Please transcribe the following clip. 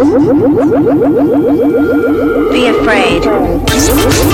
Be afraid.